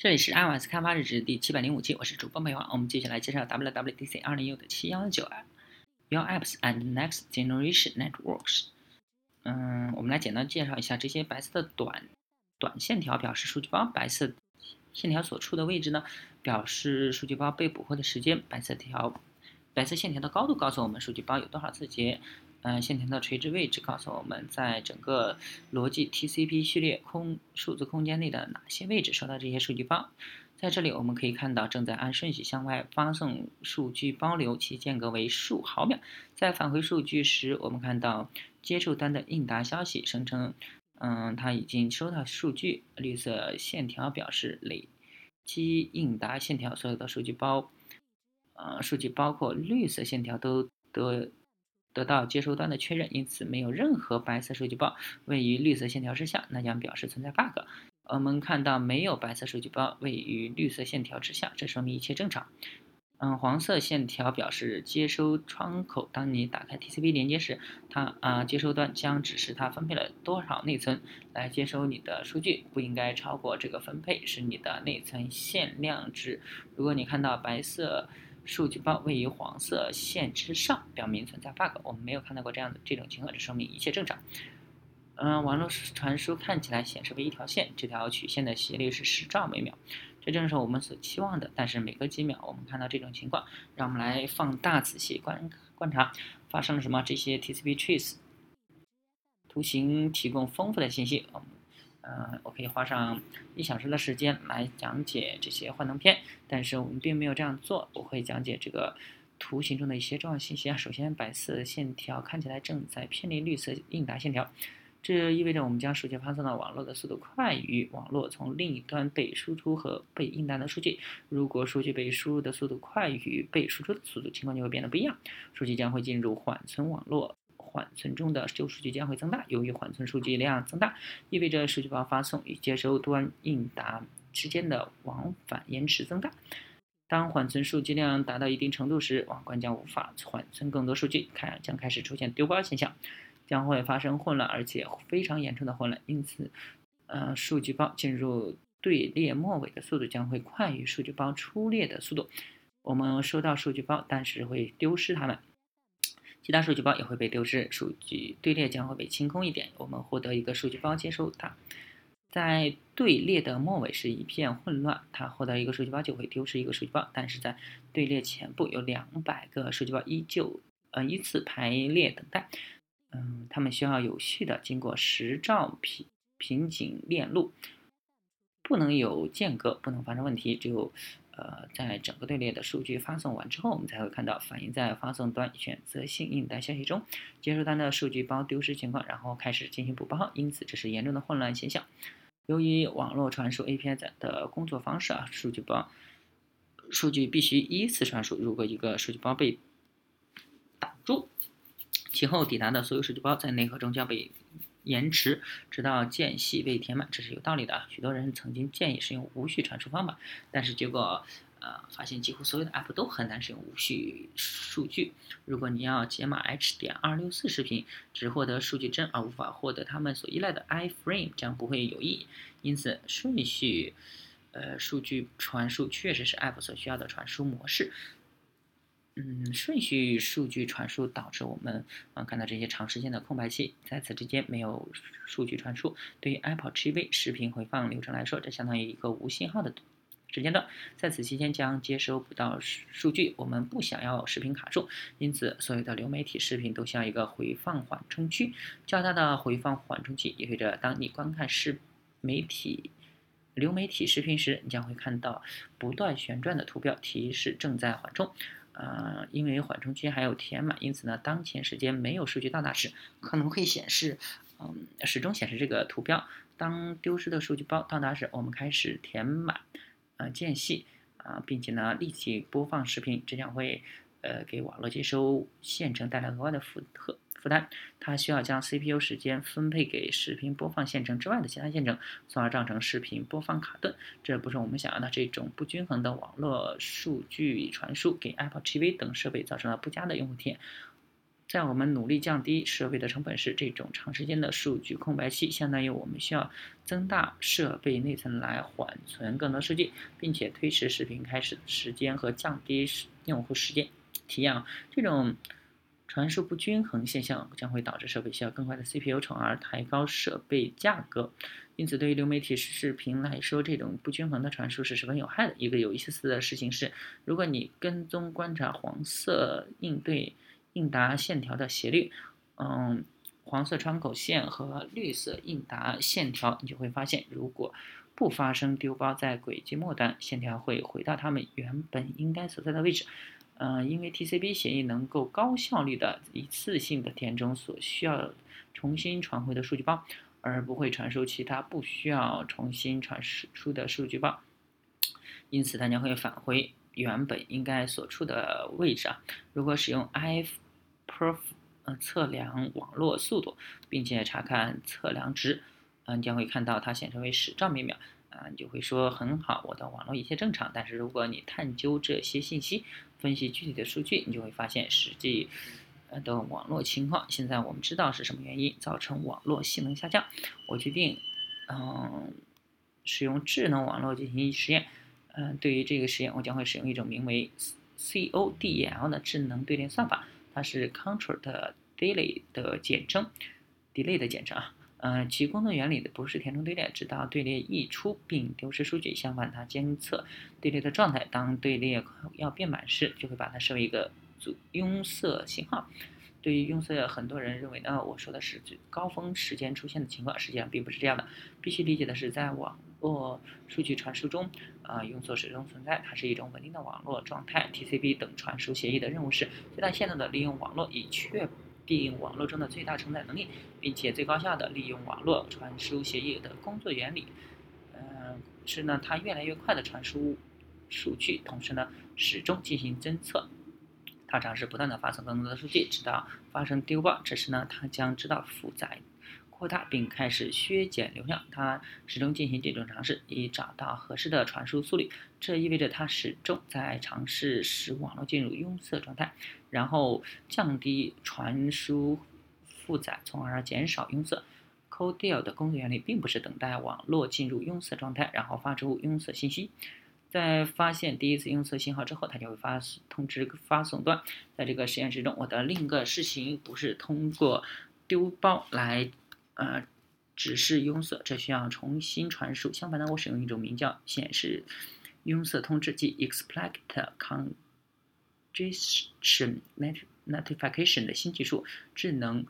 这里是 iOS 开发日志第七百零五期，我是主播美王。我们接下来介绍 WWDC 二零一五的七幺九 Your Apps and Next Generation Networks。嗯，我们来简单介绍一下这些白色的短短线条表示数据包，白色线条所处的位置呢，表示数据包被捕获的时间。白色条白色线条的高度告诉我们数据包有多少字节。嗯，线条的垂直位置告诉我们在整个逻辑 TCP 序列空数字空间内的哪些位置收到这些数据包。在这里我们可以看到，正在按顺序向外发送数据包流，其间隔为数毫秒。在返回数据时，我们看到接受端的应答消息声称，嗯，它已经收到数据。绿色线条表示累积应答线条所有的数据包，呃，数据包括绿色线条都得。得到接收端的确认，因此没有任何白色数据包位于绿色线条之下，那将表示存在 bug。我们看到没有白色数据包位于绿色线条之下，这说明一切正常。嗯，黄色线条表示接收窗口。当你打开 TCP 连接时，它啊接收端将指示它分配了多少内存来接收你的数据，不应该超过这个分配是你的内存限量值。如果你看到白色。数据包位于黄色线之上，表明存在 bug。我们没有看到过这样的这种情况，这说明一切正常。嗯，网络传输看起来显示为一条线，这条曲线的斜率是十兆每秒，这正是我们所期望的。但是每隔几秒我们看到这种情况，让我们来放大仔细观观察发生了什么。这些 TCP trace 图形提供丰富的信息。嗯，我可以花上一小时的时间来讲解这些幻灯片，但是我们并没有这样做。我会讲解这个图形中的一些重要信息啊。首先，白色线条看起来正在偏离绿色应答线条，这意味着我们将数据发送到网络的速度快于网络从另一端被输出和被应答的数据。如果数据被输入的速度快于被输出的速度，情况就会变得不一样，数据将会进入缓存网络。缓存中的旧数据将会增大。由于缓存数据量增大，意味着数据包发送与接收端应答之间的往返延迟增大。当缓存数据量达到一定程度时，网关将无法缓存更多数据，开将开始出现丢包现象，将会发生混乱，而且非常严重的混乱。因此，呃，数据包进入队列末尾的速度将会快于数据包出列的速度。我们收到数据包，但是会丢失它们。其他数据包也会被丢失，数据队列将会被清空一点。我们获得一个数据包，接收它，在队列的末尾是一片混乱。它获得一个数据包就会丢失一个数据包，但是在队列前部有两百个数据包依旧呃依次排列等待。嗯，他们需要有序的经过十兆瓶瓶颈链路，不能有间隔，不能发生问题。只有呃，在整个队列的数据发送完之后，我们才会看到反映在发送端选择性应答消息中接收端的数据包丢失情况，然后开始进行补包。因此，这是严重的混乱现象。由于网络传输 API 的工作方式啊，数据包数据必须依次传输。如果一个数据包被挡住，其后抵达的所有数据包在内核中将被。延迟，直到间隙被填满，这是有道理的。许多人曾经建议使用无序传输方法，但是结果，呃，发现几乎所有的 App 都很难使用无序数据。如果你要解码 H 点二六四视频，只获得数据帧而无法获得他们所依赖的 iframe，将不会有意义。因此，顺序，呃，数据传输确实是 App 所需要的传输模式。嗯，顺序数据传输导致我们啊看到这些长时间的空白期，在此之间没有数据传输。对于 Apple TV 视频回放流程来说，这相当于一个无信号的时间段，在此期间将接收不到数据。我们不想要视频卡住，因此所有的流媒体视频都需要一个回放缓冲区。较大的回放缓冲器意味着，当你观看视媒体流媒体视频时，你将会看到不断旋转的图标提示正在缓冲。呃，因为缓冲区还有填满，因此呢，当前时间没有数据到达时，可能会显示，嗯，始终显示这个图标。当丢失的数据包到达时，我们开始填满，呃，间隙，啊，并且呢，立即播放视频，这将会，呃，给网络接收线程带来额外的负荷。它需要将 CPU 时间分配给视频播放线程之外的其他线程，从而造成视频播放卡顿。这不是我们想要的。这种不均衡的网络数据传输给 Apple TV 等设备造成了不佳的用户体验。在我们努力降低设备的成本时，这种长时间的数据空白期相当于我们需要增大设备内存来缓存更多数据，并且推迟视频开始时间和降低用户时间体验。这种传输不均衡现象将会导致设备需要更快的 CPU，从而抬高设备价格。因此，对于流媒体视频来说，这种不均衡的传输是十分有害的。一个有意思的事情是，如果你跟踪观察黄色应对。应答线条的斜率，嗯，黄色窗口线和绿色应答线条，你就会发现，如果不发生丢包在轨迹末端，线条会回到它们原本应该所在的位置。嗯，因为 TCP 协议能够高效率的一次性的填充所需要重新传回的数据包，而不会传输其他不需要重新传输的数据包，因此它将会返回原本应该所处的位置啊。如果使用 IF Perf，呃，测量网络速度，并且查看测量值，嗯，将会看到它显示为十兆每秒，啊，你就会说很好，我的网络一切正常。但是如果你探究这些信息，分析具体的数据，你就会发现实际呃的网络情况。现在我们知道是什么原因造成网络性能下降。我决定，嗯，使用智能网络进行实验。嗯，对于这个实验，我将会使用一种名为 CODL 的智能对联算法。它是 control 的 delay 的简称，delay 的简称啊，嗯，其工作原理的不是填充队列，直到队列溢出并丢失数据。相反，它监测队列的状态，当队列要变满时，就会把它设为一个阻拥塞信号。对于拥塞，很多人认为呢，我说的是最高峰时间出现的情况，实际上并不是这样的。必须理解的是，在网络数据传输中，啊，拥塞始终存在，它是一种稳定的网络状态。TCP 等传输协议的任务是最大限度的利用网络，以确保定网络中的最大承载能力，并且最高效的利用网络传输协议的工作原理。嗯，是呢，它越来越快的传输数据，同时呢，始终进行侦测。它尝试不断的发送更多的数据，直到发生丢包。这时呢，它将知道负载。扩大并开始削减流量，它始终进行这种尝试，以找到合适的传输速率。这意味着它始终在尝试使网络进入拥塞状态，然后降低传输负载，从而减少拥塞。CoDel 的工作原理并不是等待网络进入拥塞状态，然后发出拥塞信息。在发现第一次拥塞信号之后，它就会发通知发送端。在这个实验室中，我的另一个事情不是通过丢包来。呃，只是拥塞，这需要重新传输。相反呢，我使用一种名叫显示拥塞通知，即 explicit congestion notification 的新技术。智能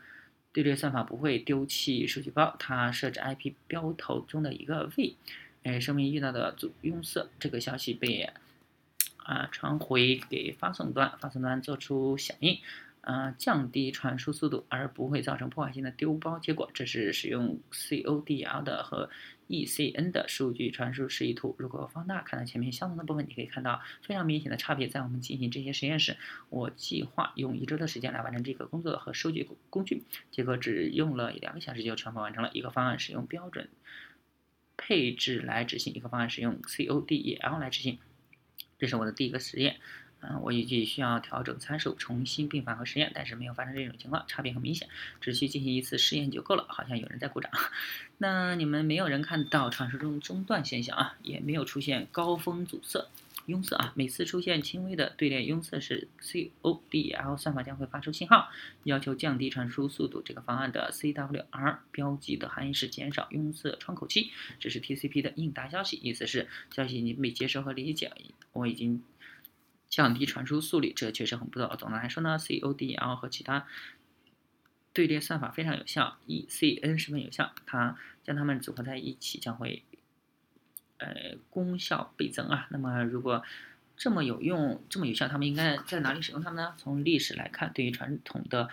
队列算法不会丢弃数据包，它设置 IP 标头中的一个位，哎，说明遇到的阻拥塞。这个消息被啊传回给发送端，发送端做出响应。呃，降低传输速度，而不会造成破坏性的丢包结果。这是使用 CODL 的和 ECN 的数据传输示意图。如果放大看到前面相同的部分，你可以看到非常明显的差别。在我们进行这些实验时，我计划用一周的时间来完成这个工作和收集工具，结果只用了两个小时就全部完成了。一个方案使用标准配置来执行，一个方案使用 CODL 来执行。这是我的第一个实验。嗯，我预计需要调整参数，重新并返回实验，但是没有发生这种情况，差别很明显，只需进行一次试验就够了。好像有人在鼓掌。那你们没有人看到传输中中断现象啊，也没有出现高峰阻塞、拥塞啊。每次出现轻微的队列拥塞时，CODL 算法将会发出信号，要求降低传输速度。这个方案的 CWR 标记的含义是减少拥塞窗口期，这是 TCP 的应答消息，意思是消息已经被接收和理解。我已经。降低传输速率，这确实很不错。总的来说呢，CODL 和其他队列算法非常有效，ECN 十分有效。它将它们组合在一起，将会呃功效倍增啊。那么如果这么有用、这么有效，他们应该在哪里使用它们呢？从历史来看，对于传统的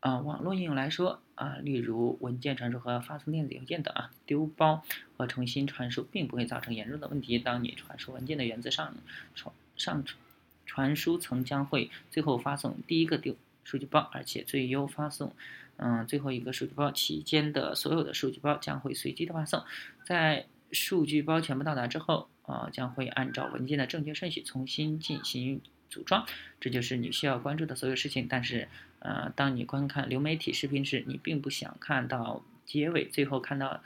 啊网络应用来说啊，例如文件传输和发送电子邮件等啊，丢包和重新传输并不会造成严重的问题。当你传输文件的源自上传上传。传输层将会最后发送第一个丢数据包，而且最优发送，嗯，最后一个数据包期间的所有的数据包将会随机的发送。在数据包全部到达之后，啊，将会按照文件的正确顺序重新进行组装。这就是你需要关注的所有事情。但是，呃，当你观看流媒体视频时，你并不想看到结尾，最后看到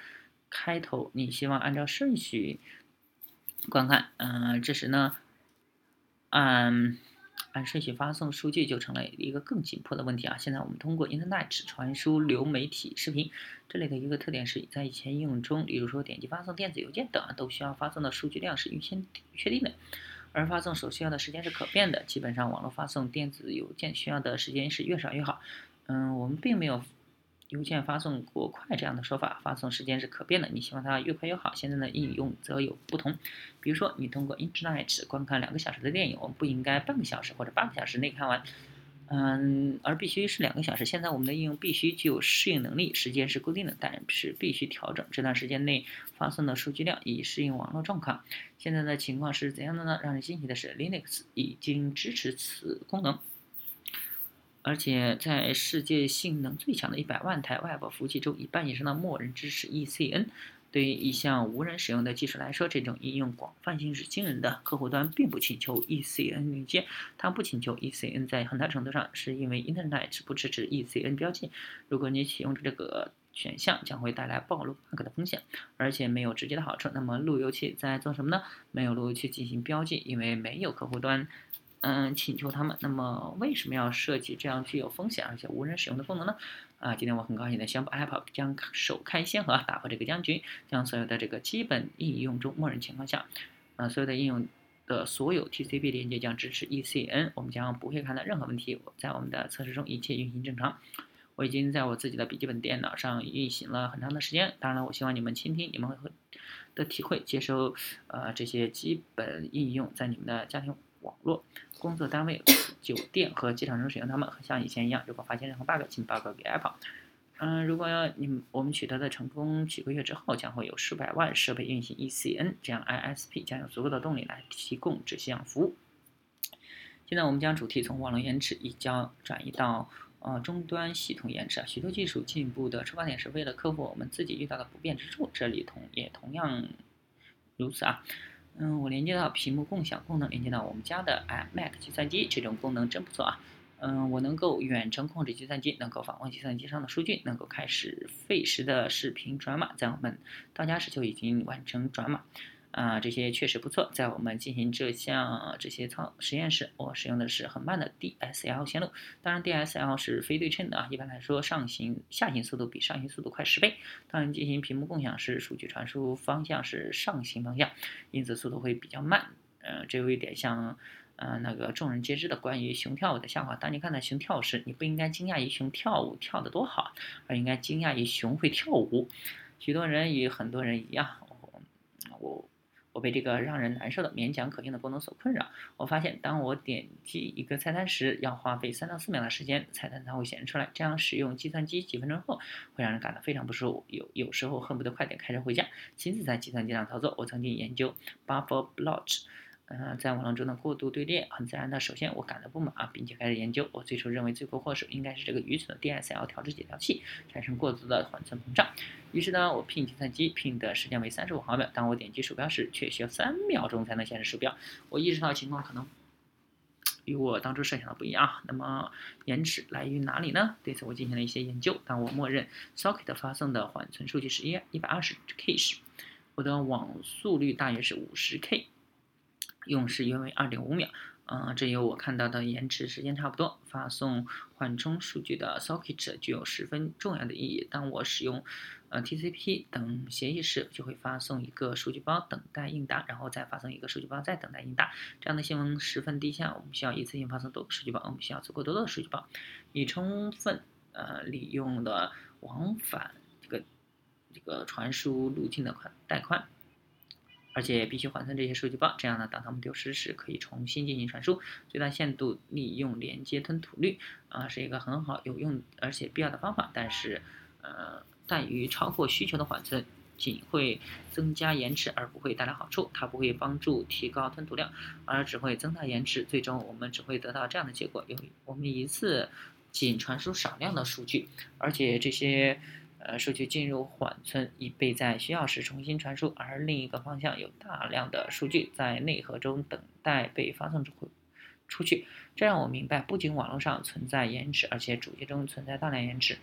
开头，你希望按照顺序观看。嗯，这时呢，按按顺序发送数据就成了一个更紧迫的问题啊！现在我们通过 Internet 传输流媒体视频，这里的一个特点是在以前应用中，例如说点击发送电子邮件等，都需要发送的数据量是预先确定的。而发送所需要的时间是可变的，基本上网络发送电子邮件需要的时间是越少越好。嗯，我们并没有邮件发送过快这样的说法，发送时间是可变的，你希望它越快越好。现在的应用则有不同，比如说你通过 Internet 观看两个小时的电影，我们不应该半个小时或者八个小时内看完。嗯，而必须是两个小时。现在我们的应用必须具有适应能力，时间是固定的，但是必须调整这段时间内发送的数据量以适应网络状况。现在的情况是怎样的呢？让人惊喜的是，Linux 已经支持此功能，而且在世界性能最强的一百万台 Web 服务器中，一半以上的默认支持 ECN。对于一项无人使用的技术来说，这种应用广泛性是惊人的。客户端并不请求 ECN 连接，它不请求 ECN，在很大程度上是因为 Internet 不支持 ECN 标记。如果你启用这个选项，将会带来暴露 bug 的风险，而且没有直接的好处。那么路由器在做什么呢？没有路由器进行标记，因为没有客户端。嗯，请求他们。那么，为什么要设计这样具有风险而且无人使用的功能呢？啊，今天我很高兴的宣布，Apple 将首开先河，打破这个僵局，将所有的这个基本应用中默认情况下，啊，所有的应用的所有 TCP 连接将支持 ECN，我们将不会看到任何问题。在我们的测试中，一切运行正常。我已经在我自己的笔记本电脑上运行了很长的时间。当然了，我希望你们倾听你们会的体会，接收呃这些基本应用在你们的家庭。网络、工作单位、酒店和机场中使用它们，像以前一样。如果发现任何 bug，请报告给 Apple。嗯，如果要你我们取得的成功，几个月之后将会有数百万设备运行 ECN，这样 ISP 将有足够的动力来提供这项服务。现在我们将主题从网络延迟移交转移到呃终端系统延迟啊。许多技术进步的出发点是为了克服我们自己遇到的不便之处，这里同也同样如此啊。嗯，我连接到屏幕共享功能，连接到我们家的 iMac 计算机，这种功能真不错啊。嗯，我能够远程控制计算机，能够访问计算机上的数据，能够开始费时的视频转码，在我们到家时就已经完成转码。啊，这些确实不错。在我们进行这项这些操实验时，我使用的是很慢的 DSL 线路。当然，DSL 是非对称的啊。一般来说，上行下行速度比上行速度快十倍。当然，进行屏幕共享时，数据传输方向是上行方向，因此速度会比较慢。呃，这有一点像，呃，那个众人皆知的关于熊跳舞的笑话。当你看到熊跳舞时，你不应该惊讶于熊跳舞跳得多好，而应该惊讶于熊会跳舞。许多人与很多人一样，被这个让人难受的勉强可用的功能所困扰。我发现，当我点击一个菜单时，要花费三到四秒的时间，菜单才会显示出来。这样使用计算机几分钟后，会让人感到非常不舒服。有有时候恨不得快点开车回家，亲自在计算机上操作。我曾经研究 Buffer Blotch。嗯，在网络中的过度队列很自然的。首先，我感到不满啊，并且开始研究。我最初认为罪魁祸首应该是这个愚蠢的 DSL 调制解调器产生过多的缓存膨胀。于是呢，我拼计算机拼的时间为三十五毫秒。当我点击鼠标时，却需要三秒钟才能显示鼠标。我意识到情况可能与我当初设想的不一样。那么延迟来于哪里呢？对此我进行了一些研究。当我默认 Socket 发送的缓存数据是一一百二十 K 时，我的网速率大约是五十 K。用时约为二点五秒，嗯，这与我看到的延迟时间差不多。发送缓冲数据的 socket 具有十分重要的意义。当我使用呃 TCP 等协议时，就会发送一个数据包等待应答，然后再发送一个数据包再等待应答。这样的性能十分低下，我们需要一次性发送多个数据包，我们需要足够多的数据包，以充分呃利用的往返这个这个传输路径的宽带宽。而且必须缓存这些数据包，这样呢，当它们丢失时可以重新进行传输，最大限度利用连接吞吐率啊，是一个很好有用而且必要的方法。但是，呃，但于超过需求的缓存，仅会增加延迟而不会带来好处。它不会帮助提高吞吐量，而只会增大延迟。最终我们只会得到这样的结果：有我们一次仅传输少量的数据，而且这些。呃，数据进入缓存，以备在需要时重新传输；而另一个方向有大量的数据在内核中等待被发送出出去。这让我明白，不仅网络上存在延迟，而且主机中存在大量延迟。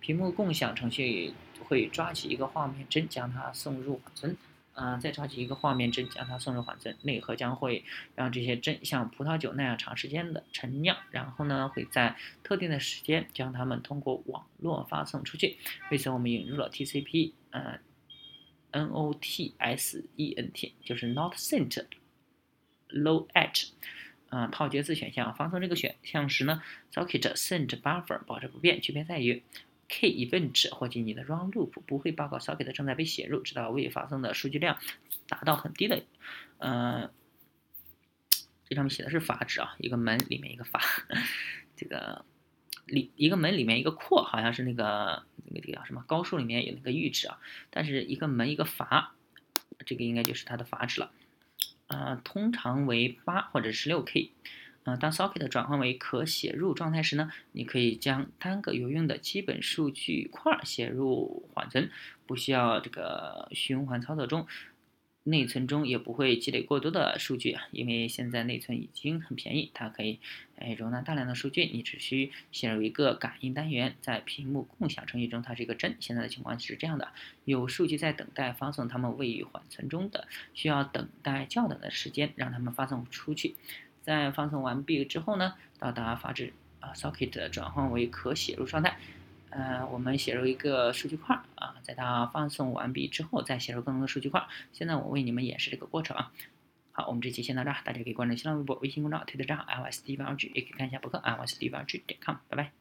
屏幕共享程序会抓起一个画面帧，将它送入缓存。嗯，再抓起一个画面帧，将它送入缓存。内核将会让这些帧像葡萄酒那样长时间的陈酿，然后呢，会在特定的时间将它们通过网络发送出去。为此，我们引入了 TCP，呃，NOTSENT，就是 Not Sent Low at，啊，套接字选项。发送这个选项时呢，Socket Sent Buffer 保持不变，区别在于。K event 或者你的 run loop 不会报告 socket 正在被写入，直到未发送的数据量达到很低的，呃，这上面写的是阀值啊，一个门里面一个阀，这个里一个门里面一个括，好像是那个那个叫什么高数里面有那个阈值啊，但是一个门一个阀，这个应该就是它的阀值了，呃，通常为八或者十六 K。当 socket 转换为可写入状态时呢，你可以将单个有用的基本数据块写入缓存，不需要这个循环操作中，内存中也不会积累过多的数据啊，因为现在内存已经很便宜，它可以哎容纳大量的数据，你只需写入一个感应单元，在屏幕共享程序中它是一个帧。现在的情况是这样的，有数据在等待发送，它们位于缓存中的，需要等待较短的时间让它们发送出去。在发送完毕之后呢，到达阀值啊，socket 转换为可写入状态。呃，我们写入一个数据块啊，在它发送完毕之后，再写入更多的数据块。现在我为你们演示这个过程啊。好，我们这期先到这儿，大家可以关注新浪微博、微信公众号、推特账号 l s d v r g 也可以看一下博客 l s d v r g 点 com，拜拜。